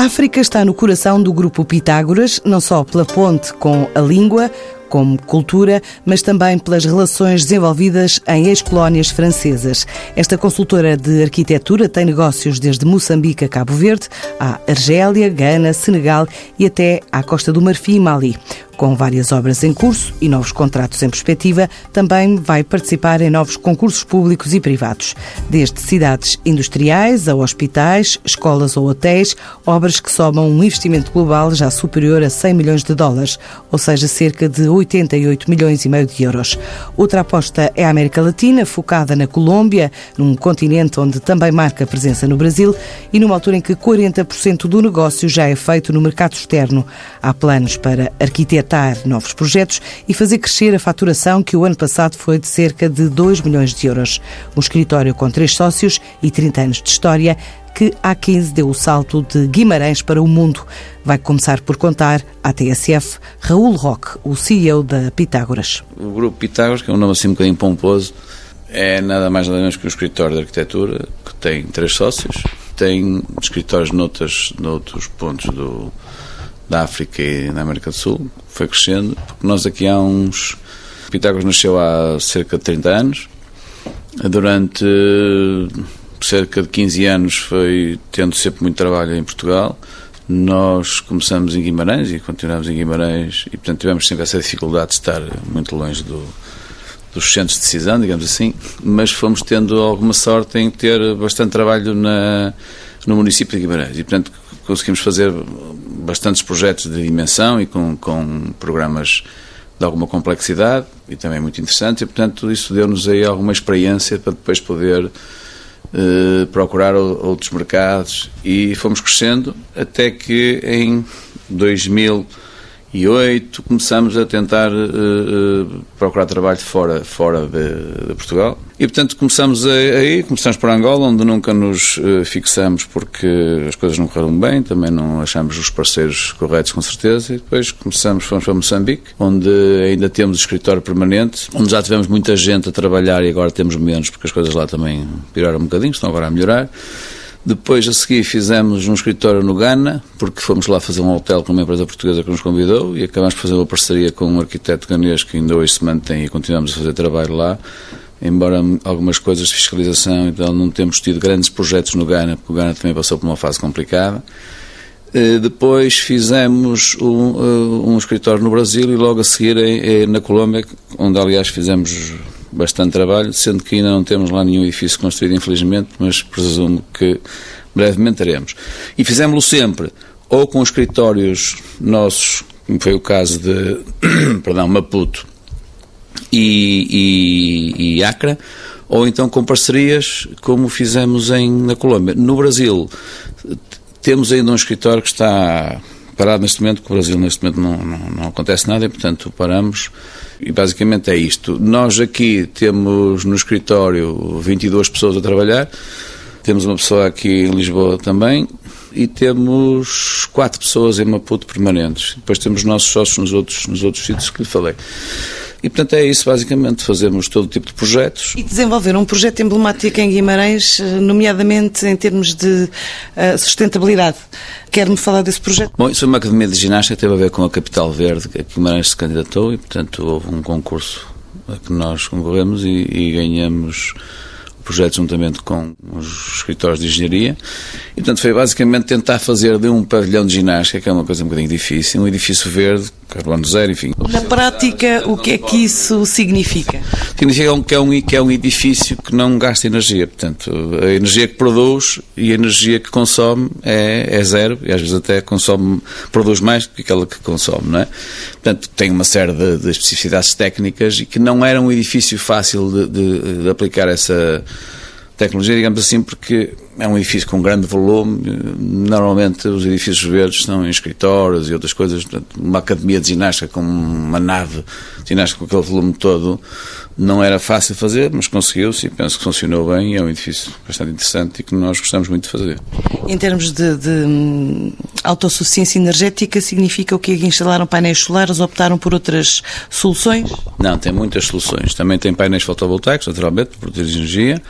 África está no coração do grupo Pitágoras, não só pela ponte com a língua, como cultura, mas também pelas relações desenvolvidas em ex-colónias francesas. Esta consultora de arquitetura tem negócios desde Moçambique a Cabo Verde, à Argélia, Gana, Senegal e até à Costa do Marfim e Mali. Com várias obras em curso e novos contratos em perspectiva, também vai participar em novos concursos públicos e privados, desde cidades industriais a hospitais, escolas ou hotéis, obras que somam um investimento global já superior a 100 milhões de dólares, ou seja, cerca de 88 milhões e meio de euros. Outra aposta é a América Latina, focada na Colômbia, num continente onde também marca presença no Brasil e numa altura em que 40% do negócio já é feito no mercado externo. Há planos para arquitetos novos projetos e fazer crescer a faturação, que o ano passado foi de cerca de 2 milhões de euros. Um escritório com três sócios e 30 anos de história que há 15 deu o salto de Guimarães para o mundo. Vai começar por contar à TSF Raul Roque, o CEO da Pitágoras. O grupo Pitágoras, que é um nome assim um bocadinho pomposo, é nada mais nada menos que um escritório de arquitetura que tem três sócios, tem escritórios noutros, noutros pontos do, da África e da América do Sul, foi crescendo, porque nós aqui há uns. Pitágoras nasceu há cerca de 30 anos, durante cerca de 15 anos foi tendo sempre muito trabalho em Portugal. Nós começamos em Guimarães e continuamos em Guimarães e, portanto, tivemos sempre essa dificuldade de estar muito longe do, dos centros de decisão, digamos assim, mas fomos tendo alguma sorte em ter bastante trabalho na, no município de Guimarães e, portanto, conseguimos fazer bastantes projetos de dimensão e com, com programas de alguma complexidade e também muito interessante e, portanto, isso deu-nos aí alguma experiência para depois poder eh, procurar outros mercados. E fomos crescendo até que em 2000 2008 começamos a tentar uh, procurar trabalho fora, fora de, de, Portugal. E, portanto, começamos aí, começamos por Angola, onde nunca nos uh, fixamos porque as coisas não correram bem, também não achamos os parceiros corretos, com certeza. E depois começamos, fomos para Moçambique, onde ainda temos escritório permanente, onde já tivemos muita gente a trabalhar e agora temos menos, porque as coisas lá também piraram um bocadinho, estão agora a melhorar. Depois, a seguir, fizemos um escritório no Ghana, porque fomos lá fazer um hotel com uma empresa portuguesa que nos convidou e acabamos de fazer uma parceria com um arquiteto ganês que ainda hoje se mantém e continuamos a fazer trabalho lá. Embora algumas coisas de fiscalização, então não temos tido grandes projetos no Ghana, porque o Ghana também passou por uma fase complicada. Eh, depois fizemos um, eh, um escritório no Brasil e logo a seguir na Colômbia, onde aliás fizemos bastante trabalho, sendo que ainda não temos lá nenhum edifício construído, infelizmente, mas presumo que brevemente teremos. E fizemos-lo sempre, ou com escritórios nossos, como foi o caso de, perdão, Maputo e, e, e Acre, ou então com parcerias, como fizemos em, na Colômbia. No Brasil, temos ainda um escritório que está parado neste momento, porque o Brasil neste momento não, não, não acontece nada e, portanto, paramos. E basicamente é isto. Nós aqui temos no escritório 22 pessoas a trabalhar, temos uma pessoa aqui em Lisboa também e temos quatro pessoas em Maputo permanentes. Depois temos nossos sócios nos outros, nos outros sítios que lhe falei. E, portanto, é isso, basicamente. Fazemos todo tipo de projetos. E desenvolver um projeto emblemático em Guimarães, eh, nomeadamente em termos de uh, sustentabilidade. Quer-me falar desse projeto? Bom, isso é uma academia de ginástica que teve a ver com a Capital Verde, que Guimarães se candidatou e, portanto, houve um concurso a que nós concorremos e, e ganhamos projeto juntamente com os escritórios de engenharia. E, portanto, foi basicamente tentar fazer de um pavilhão de ginástica, que é uma coisa um bocadinho difícil, um edifício verde, carbono zero, enfim. Na prática, o que é que isso significa? Significa que é um, que é um edifício que não gasta energia. Portanto, a energia que produz e a energia que consome é, é zero, e às vezes até consome, produz mais do que aquela que consome, não é? Portanto, tem uma série de, de especificidades técnicas e que não era um edifício fácil de, de, de aplicar essa tecnologia, digamos assim, porque é um edifício com grande volume. Normalmente os edifícios verdes estão em escritórios e outras coisas. Uma academia de ginástica com uma nave de ginástica com aquele volume todo não era fácil fazer, mas conseguiu-se e penso que funcionou bem. É um edifício bastante interessante e que nós gostamos muito de fazer. Em termos de, de autossuficiência energética significa o que instalaram painéis solares ou optaram por outras soluções? Não, tem muitas soluções. Também tem painéis fotovoltaicos, naturalmente, para produzir energia,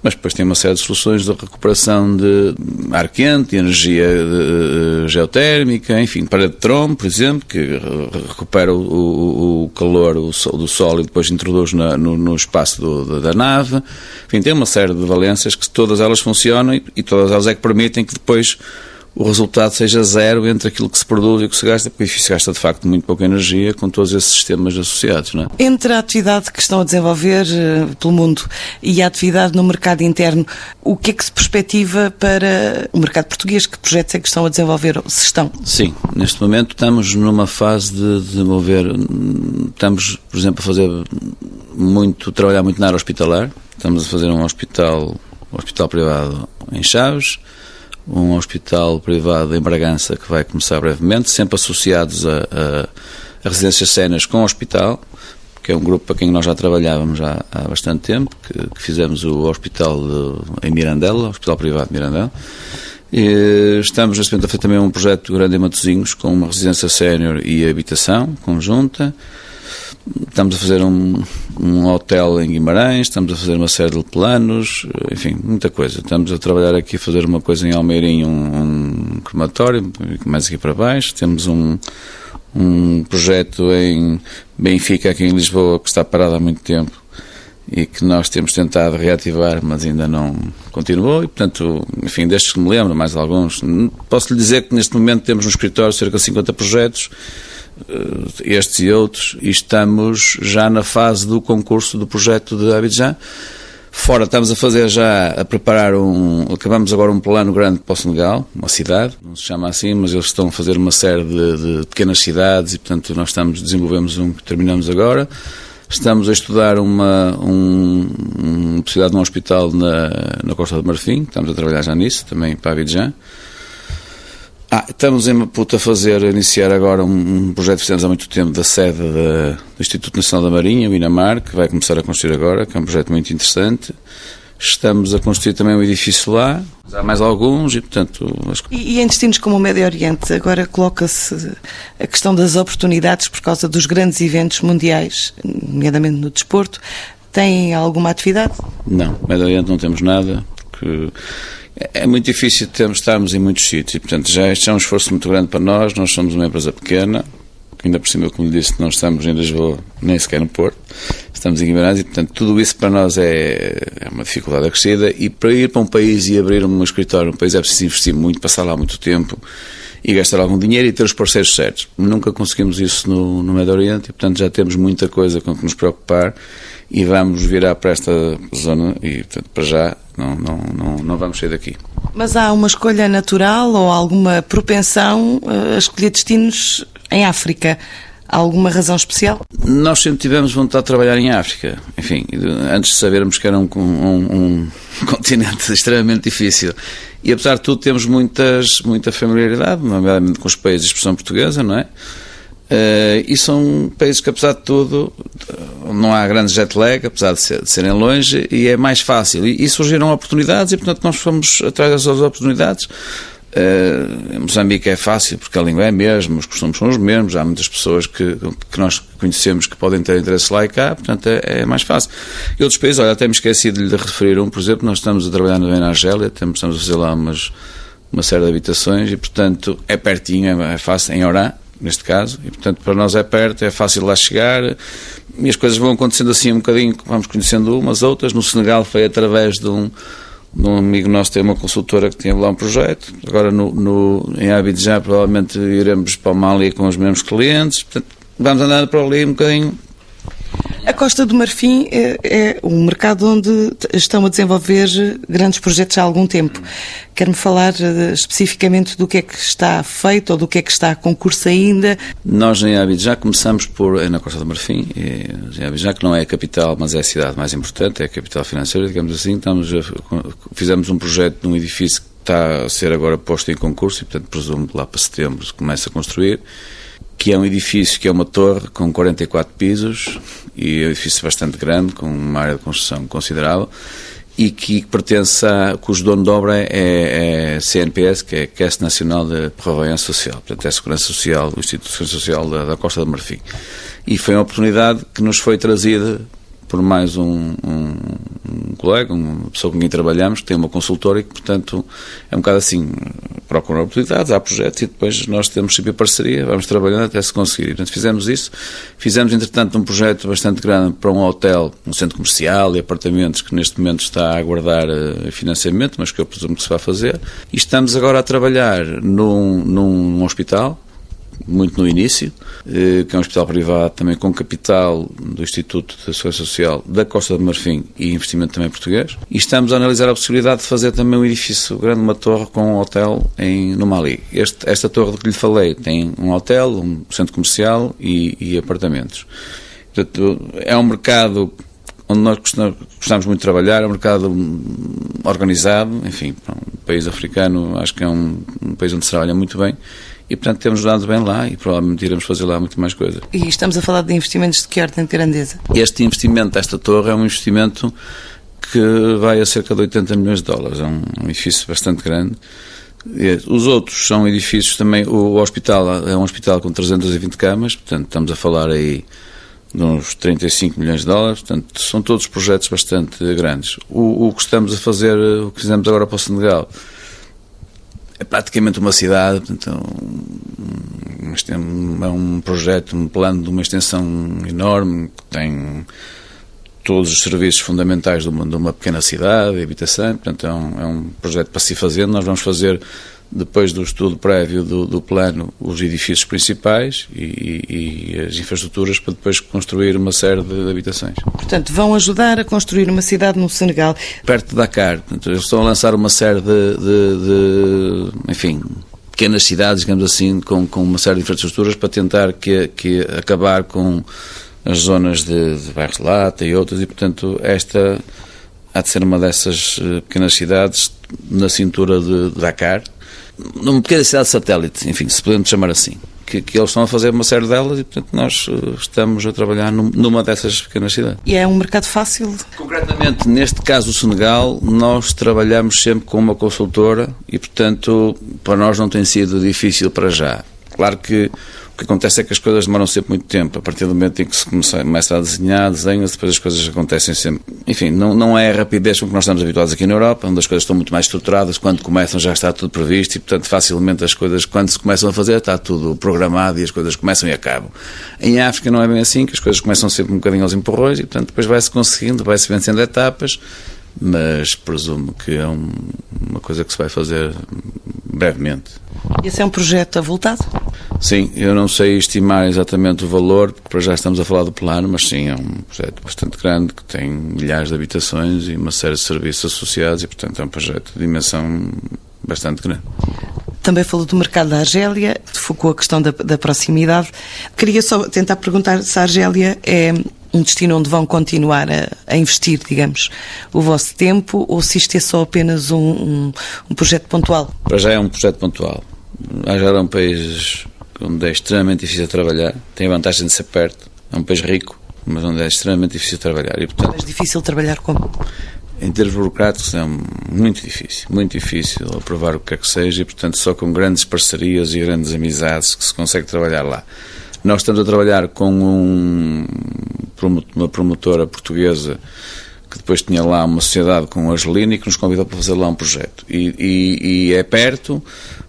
mas depois tem uma série de soluções de recuperação de ar quente, de energia de, de, geotérmica, enfim, para de trombo, por exemplo, que recupera o, o, o calor do sol e depois introduz na, no, no, espaço do, da nave. Enfim, tem uma série de valências que todas elas funcionam e, e todas elas é que permitem que depois o resultado seja zero entre aquilo que se produz e o que se gasta, porque isso gasta de facto muito pouca energia com todos esses sistemas associados. Não é? Entre a atividade que estão a desenvolver uh, pelo mundo e a atividade no mercado interno, o que é que se perspectiva para o mercado português? Que projetos é que estão a desenvolver, se estão? Sim, neste momento estamos numa fase de desenvolver, estamos, por exemplo, a fazer muito, trabalhar muito na área hospitalar, estamos a fazer um hospital, um hospital privado em Chaves, um hospital privado em Bragança que vai começar brevemente, sempre associados a, a, a residências cenas com o hospital, que é um grupo para quem nós já trabalhávamos já há bastante tempo, que, que fizemos o hospital de, em Mirandela, o hospital privado de Mirandela. E estamos neste momento a fazer também um projeto grande em Matosinhos, com uma residência sénior e habitação conjunta. Estamos a fazer um, um hotel em Guimarães, estamos a fazer uma série de planos, enfim, muita coisa. Estamos a trabalhar aqui a fazer uma coisa em Almeirim, um, um crematório, mais aqui para baixo. Temos um, um projeto em Benfica, aqui em Lisboa, que está parado há muito tempo e que nós temos tentado reativar, mas ainda não continuou. E, portanto, enfim, destes que me lembro, mais alguns. Posso lhe dizer que neste momento temos no escritório cerca de 50 projetos estes e outros, e estamos já na fase do concurso do projeto de Abidjan. Fora, estamos a fazer já, a preparar um. Acabamos agora um plano grande para o Senegal, uma cidade, não se chama assim, mas eles estão a fazer uma série de, de pequenas cidades e, portanto, nós estamos, desenvolvemos um que terminamos agora. Estamos a estudar uma, um, uma possibilidade de um hospital na, na Costa do Marfim, estamos a trabalhar já nisso, também para Abidjan. Ah, estamos em Maputo a fazer, a iniciar agora um, um projeto que fizemos há muito tempo da sede da, do Instituto Nacional da Marinha, o INAMAR, que vai começar a construir agora, que é um projeto muito interessante. Estamos a construir também um edifício lá, há mais alguns e, portanto... As... E, e, em destinos como o Médio Oriente, agora coloca-se a questão das oportunidades por causa dos grandes eventos mundiais, nomeadamente no desporto. Tem alguma atividade? Não, no Médio Oriente não temos nada, porque é muito difícil estarmos em muitos sítios portanto, já este é um esforço muito grande para nós. Nós somos uma empresa pequena, ainda por cima, como disse, não estamos em Lisboa, nem sequer no Porto, estamos em Guimarães e, portanto, tudo isso para nós é, é uma dificuldade acrescida. E para ir para um país e abrir um escritório, um país é preciso investir muito, passar lá muito tempo e gastar algum dinheiro e ter os parceiros certos. Nunca conseguimos isso no, no Médio Oriente e, portanto, já temos muita coisa com que nos preocupar e vamos virar para esta zona e, portanto, para já não, não, não, não vamos sair daqui. Mas há uma escolha natural ou alguma propensão eh, a escolher destinos em África? Há alguma razão especial? Nós sempre tivemos vontade de trabalhar em África. Enfim, antes de sabermos que era um, um, um continente extremamente difícil. E apesar de tudo, temos muitas, muita familiaridade, nomeadamente com os países de expressão portuguesa, não é? Uh, e são países que, apesar de tudo, não há grande jet lag, apesar de, ser, de serem longe, e é mais fácil. E, e, surgiram oportunidades, e portanto nós fomos atrás dessas oportunidades. Uh, Moçambique é fácil, porque a língua é a mesma, os costumes são os mesmos, há muitas pessoas que, que nós conhecemos que podem ter interesse lá e cá, portanto é, é mais fácil. E outros países, olha, até me esqueci de lhe referir um, por exemplo, nós estamos a trabalhar na Argélia, estamos a fazer lá umas, uma série de habitações, e portanto é pertinho, é, é fácil, em Orã, neste caso, e portanto para nós é perto, é fácil lá chegar, e as coisas vão acontecendo assim um bocadinho, vamos conhecendo umas outras. No Senegal foi através de um, de um amigo nosso, tem uma consultora que tinha lá um projeto, agora no, no, em Abidjan provavelmente iremos para o Mali com os mesmos clientes, portanto vamos andando para ali um bocadinho a Costa do Marfim é, é um mercado onde estão a desenvolver grandes projetos há algum tempo. Quer-me falar uh, especificamente do que é que está feito ou do que é que está a concurso ainda? Nós em Abidjan começamos por, é na Costa do Marfim, em Abidjan, que não é a capital, mas é a cidade mais importante, é a capital financeira, digamos assim. Estamos a, fizemos um projeto num edifício que está a ser agora posto em concurso e, portanto, presumo que lá para setembro se começa a construir que é um edifício que é uma torre com 44 pisos e é um edifício bastante grande, com uma área de construção considerável e que pertence a, cujo dono de obra é, é CNPS, que é Caisse Nacional de Prevoyance Social, portanto é a Segurança Social, o Instituto de Segurança Social da, da Costa do Marfim. E foi uma oportunidade que nos foi trazida por mais um, um, um, colega, uma pessoa com quem trabalhamos, que tem uma consultora e que, portanto, é um bocado assim, procuram oportunidades, há projetos e depois nós temos sempre parceria, vamos trabalhando até se conseguir. Portanto, fizemos isso. Fizemos, entretanto, um projeto bastante grande para um hotel, um centro comercial e apartamentos que neste momento está a aguardar uh, financiamento, mas que eu presumo que se vai fazer. E estamos agora a trabalhar num, num hospital, muito no início, eh, que é um hospital privado também com capital do Instituto de Segurança Social da Costa do Marfim e investimento também português. E estamos a analisar a possibilidade de fazer também um edifício grande, uma torre com um hotel em, no Mali. Este, esta torre do que lhe falei tem um hotel, um centro comercial e, e apartamentos. Portanto, é um mercado onde nós gostamos muito de trabalhar, é um mercado organizado, enfim, um país africano acho que é um, um país onde se trabalha muito bem e, portanto, temos dado bem lá e provavelmente iremos fazer lá muito mais coisas. E estamos a falar de investimentos de que ordem de grandeza? Este investimento desta torre é um investimento que vai a cerca de 80 milhões de dólares. É um, edifício bastante grande. Os outros são edifícios também. O hospital é um hospital com 320 camas, portanto, estamos a falar aí de uns 35 milhões de dólares. Portanto, são todos projetos bastante grandes. O, o que estamos a fazer, o que fizemos agora para o Senegal é praticamente uma cidade, portanto, é um, é um projeto, um plano de uma extensão enorme que tem todos os serviços fundamentais de uma, de uma pequena cidade, habitação, portanto é um, é um projeto para se fazer. Nós vamos fazer depois do estudo prévio do, do plano, os edifícios principais e, e, as infraestruturas para depois construir uma série de habitações. Portanto, vão ajudar a construir uma cidade no Senegal. Perto de Dakar. Eles estão a lançar uma série de, de, de enfim, pequenas cidades, digamos assim, com, com uma série de infraestruturas para tentar que, que acabar com as zonas de, de bairros de lata e outras e, portanto, esta há de ser uma dessas eh, pequenas cidades na cintura de Dakar, numa pequena cidade satélite, enfim, se podemos chamar assim, que, que, eles estão a fazer uma série delas e, portanto, nós uh, estamos a trabalhar num, numa dessas pequenas cidades. E é um mercado fácil? Concretamente, neste caso, o Senegal, nós trabalhamos sempre com uma consultora e, portanto, para nós não tem sido difícil para já. Claro que o que acontece é que as coisas demoram sempre muito tempo. A partir do momento em que se começa, a desenhar, desenha depois as coisas acontecem sempre. Enfim, não, não é a rapidez com que nós estamos habituados aqui na Europa, onde as coisas estão muito mais estruturadas. Quando começam já está tudo previsto e, portanto, facilmente as coisas, quando se começam a fazer, está tudo programado e as coisas começam e acabam. Em África não é bem assim, que as coisas começam sempre um bocadinho aos empurrões e, portanto, depois vai-se conseguindo, vai-se vencendo etapas, mas presumo que é um, uma coisa que se vai fazer brevemente. Esse é um projeto avultado? Sim, eu não sei estimar exatamente o valor, porque para já estamos a falar do plano, mas sim, é um projeto bastante grande que tem milhares de habitações e uma série de serviços associados e, portanto, é um projeto de dimensão bastante grande. Também falou do mercado da Argélia, focou a questão da, da proximidade. Queria só tentar perguntar se a Argélia é um destino onde vão continuar a, a, investir, digamos, o vosso tempo ou se isto é só apenas um, um, um projeto pontual? Para já é um projeto pontual. A Argélia é um país onde é extremamente difícil trabalhar, tem a vantagem de ser perto, é um país rico, mas onde é extremamente difícil trabalhar. E, portanto, mas difícil trabalhar como? Em termos burocráticos é muito difícil, muito difícil aprovar o que quer que seja e, portanto, só com grandes parcerias e grandes amizades que se consegue trabalhar lá. Nós estamos a trabalhar com um, uma promotora portuguesa que depois tinha lá uma sociedade com o Angelino e que nos convidou para fazer lá um projeto. E, e, e é perto,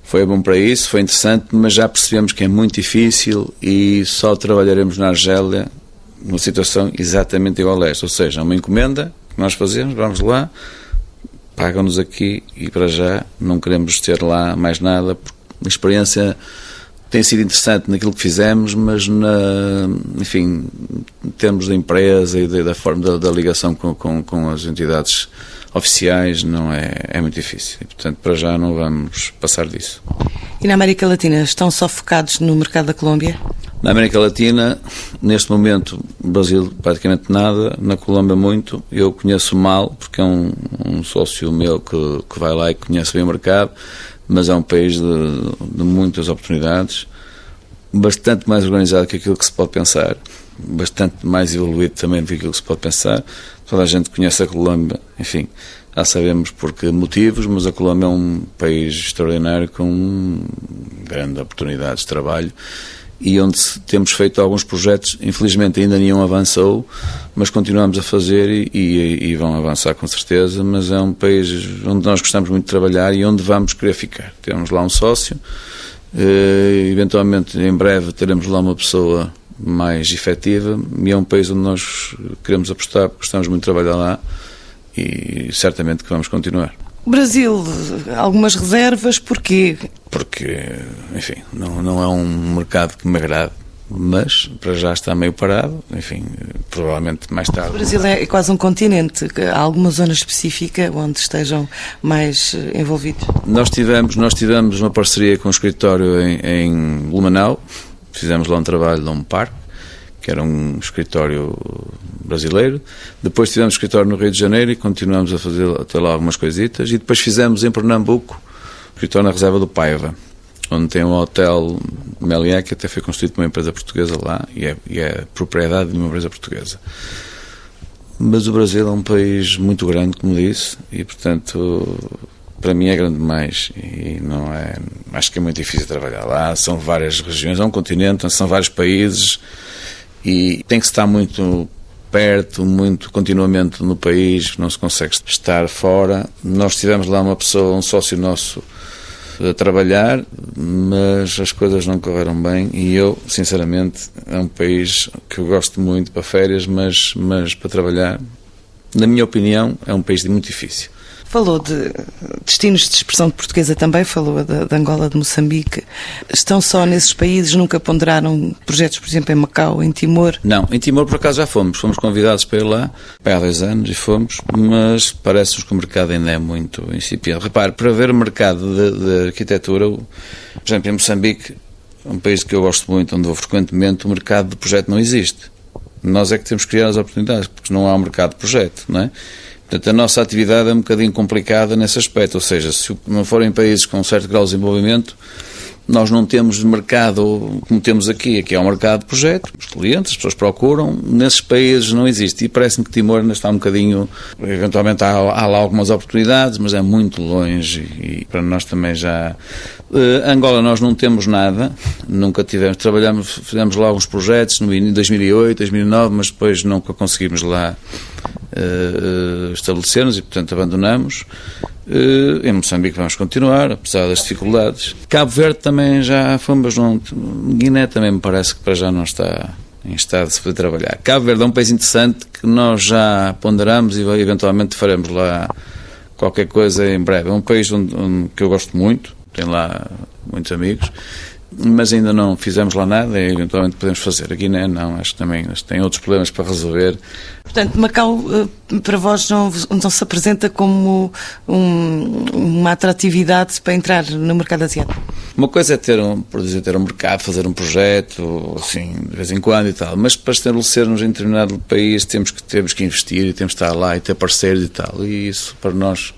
foi bom para isso, foi interessante, mas já percebemos que é muito difícil e só trabalharemos na Argélia numa situação exatamente igual a esta. Ou seja, uma encomenda que nós fazemos, vamos lá, pagam-nos aqui e para já não queremos ter lá mais nada, porque a experiência tem sido interessante naquilo que fizemos, mas na, enfim, em termos da empresa e da, forma da, da ligação com, com, com as entidades oficiais não é, é muito difícil. E, portanto, para já não vamos passar disso. E na América Latina, estão só focados no mercado da Colômbia? Na América Latina, neste momento, Brasil praticamente nada, na Colômbia muito. Eu conheço mal, porque é um, um sócio meu que, que vai lá e conhece bem o mercado, mas é um país de, de muitas oportunidades, bastante mais organizado que aquilo que se pode pensar bastante mais evoluído também do que aquilo que se pode pensar. Toda a gente conhece a Colômbia, enfim, já sabemos por que motivos, mas a Colômbia é um país extraordinário com grandes oportunidades de trabalho e onde temos feito alguns projetos, infelizmente ainda nenhum avançou, mas continuamos a fazer e, e, e, vão avançar com certeza, mas é um país onde nós gostamos muito de trabalhar e onde vamos querer ficar. Temos lá um sócio, eh, eventualmente em breve teremos lá uma pessoa mais efetiva e é um país onde nós queremos apostar, porque gostamos muito de trabalhar lá e certamente que vamos continuar. O Brasil, algumas reservas, porquê? Porque, enfim, não, não é um mercado que me agrade, mas para já está meio parado, enfim, provavelmente mais tarde. O Brasil é quase um continente, há alguma zona específica onde estejam mais eh, envolvidos? Nós tivemos, nós tivemos uma parceria com o escritório em, em Lumanau, fizemos lá um trabalho num parque, que era um escritório brasileiro. Depois tivemos escritório no Rio de Janeiro e continuamos a fazer até lá algumas coisitas. E depois fizemos em Pernambuco, escritório na reserva do Paiva, onde tem um hotel Meliá, que até foi construído por uma empresa portuguesa lá e é, e é propriedade de uma empresa portuguesa. Mas o Brasil é um país muito grande, como disse, e portanto para mim é grande demais e não é acho que é muito difícil trabalhar lá são várias regiões é um continente são vários países e tem que estar muito perto, muito continuamente no país, não se consegue estar fora. Nós tivemos lá uma pessoa, um sócio nosso, a trabalhar, mas as coisas não correram bem e eu, sinceramente, é um país que eu gosto muito para férias, mas, mas para trabalhar, na minha opinião, é um país muito difícil. Falou de destinos de expressão portuguesa também, falou de, Angola, de Moçambique. Estão só nesses países? Nunca ponderaram projetos, por exemplo, em Macau, em Timor? Não, em Timor por acaso já fomos. Fomos convidados para ir lá, há dois anos, e fomos, mas parece-nos que o mercado ainda é muito incipiente. Repare, para ver mercado de, de arquitetura, por exemplo, em Moçambique, um país que eu gosto muito, onde vou frequentemente, o mercado de projeto não existe. Nós é que temos que criar as oportunidades, porque não há um mercado de projeto, não é? Portanto, a nossa atividade é um bocadinho complicada nesse aspecto, ou seja, se não forem países com um certo grau de desenvolvimento, nós não temos mercado como temos aqui. Aqui é um mercado de projeto, os clientes, as pessoas procuram. Nesses países não existe. E parece-me que Timor ainda está um bocadinho. Eventualmente há, há, lá algumas oportunidades, mas é muito longe e, para nós também já. Uh, Angola nós não temos nada, nunca tivemos. Trabalhamos, fizemos lá alguns projetos no, em 2008, 2009, mas depois nunca conseguimos lá uh, e, portanto, abandonamos. Uh, em Moçambique vamos continuar, apesar das dificuldades. Cabo Verde também já fomos, não, Guiné também me parece que para já não está em estado de se poder trabalhar. Cabo Verde é um país interessante que nós já ponderamos e eventualmente faremos lá qualquer coisa em breve. É um país onde, onde que eu gosto muito, tenho lá muitos amigos mas ainda não fizemos lá nada e eventualmente podemos fazer. A Guiné não, acho que também tem outros problemas para resolver. Portanto, Macau eh, para vós não, não se apresenta como um, uma atratividade para entrar no mercado asiático? Uma coisa é ter um, por dizer, ter um mercado, fazer um projeto, assim, de vez em quando e tal, mas para estabelecermos em determinado país temos que, temos que investir e temos que estar lá e ter parceiros e tal, e isso para nós,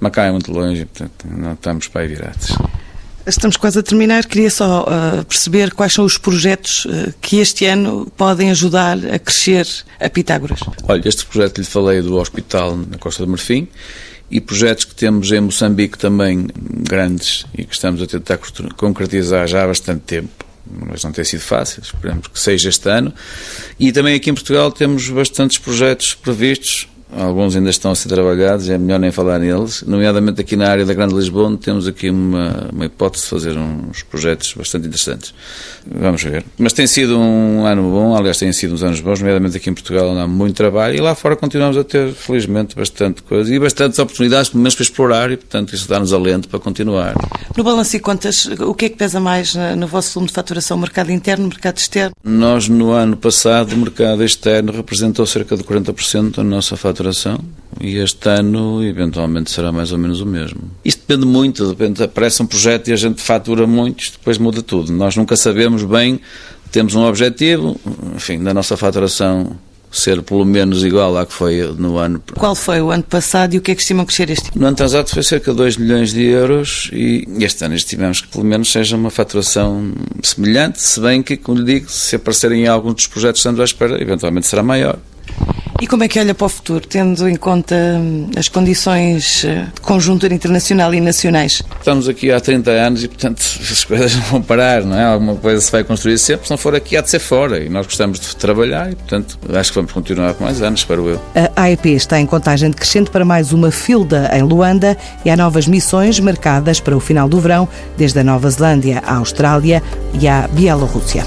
Macau é muito longe, portanto não estamos para aí virados. Estamos quase a terminar. Queria só uh, perceber quais são os projetos uh, que este ano podem ajudar a crescer a Pitágoras. Olha, este projeto lhe falei do hospital na Costa do Marfim e projetos que temos em Moçambique também grandes e que estamos a tentar concretizar já há bastante tempo. Mas não tem sido fácil, esperamos que seja este ano. E também aqui em Portugal temos bastantes projetos previstos alguns ainda estão a ser trabalhados, é melhor nem falar neles, nomeadamente aqui na área da Grande Lisboa, temos aqui uma, uma hipótese de fazer uns projetos bastante interessantes. Vamos ver. Mas tem sido um ano bom, aliás, têm sido uns anos bons, nomeadamente aqui em Portugal, onde há muito trabalho, e lá fora continuamos a ter, felizmente, bastante coisa e bastantes oportunidades, pelo menos para explorar, e, portanto, isso dá-nos alento para continuar. No balanço e contas, o que é que pesa mais no vosso volume de faturação? Mercado interno, mercado externo? Nós, no ano passado, o mercado externo representou cerca de 40% da nossa faturação faturação e este ano, eventualmente, será mais ou menos o mesmo. Isto depende muito, depende, aparece um projeto e a gente fatura muito, isto depois muda tudo. Nós nunca sabemos bem, temos um objetivo, enfim, da nossa faturação ser pelo menos igual à que foi no ano. Qual foi o ano passado e o que é que estimam crescer este ano? No ano transato foi cerca de 2 milhões de euros e este ano estimamos que pelo menos seja uma faturação semelhante, se bem que, como lhe digo, se aparecerem alguns dos projetos que estamos à espera, eventualmente será maior. E como é que olha para o futuro, tendo em conta hum, as condições eh, de conjuntura internacional e nacionais? Estamos aqui há 30 anos e, portanto, as coisas não vão parar, não é? Alguma coisa se vai construir sempre, se não for aqui, há de ser fora. E nós gostamos de trabalhar e, portanto, acho que vamos continuar por mais anos, espero eu. A AEP está em contagem decrescente para mais uma filda em Luanda e há novas missões marcadas para o final do verão, desde a Nova Zelândia à Austrália e à Bielorrússia.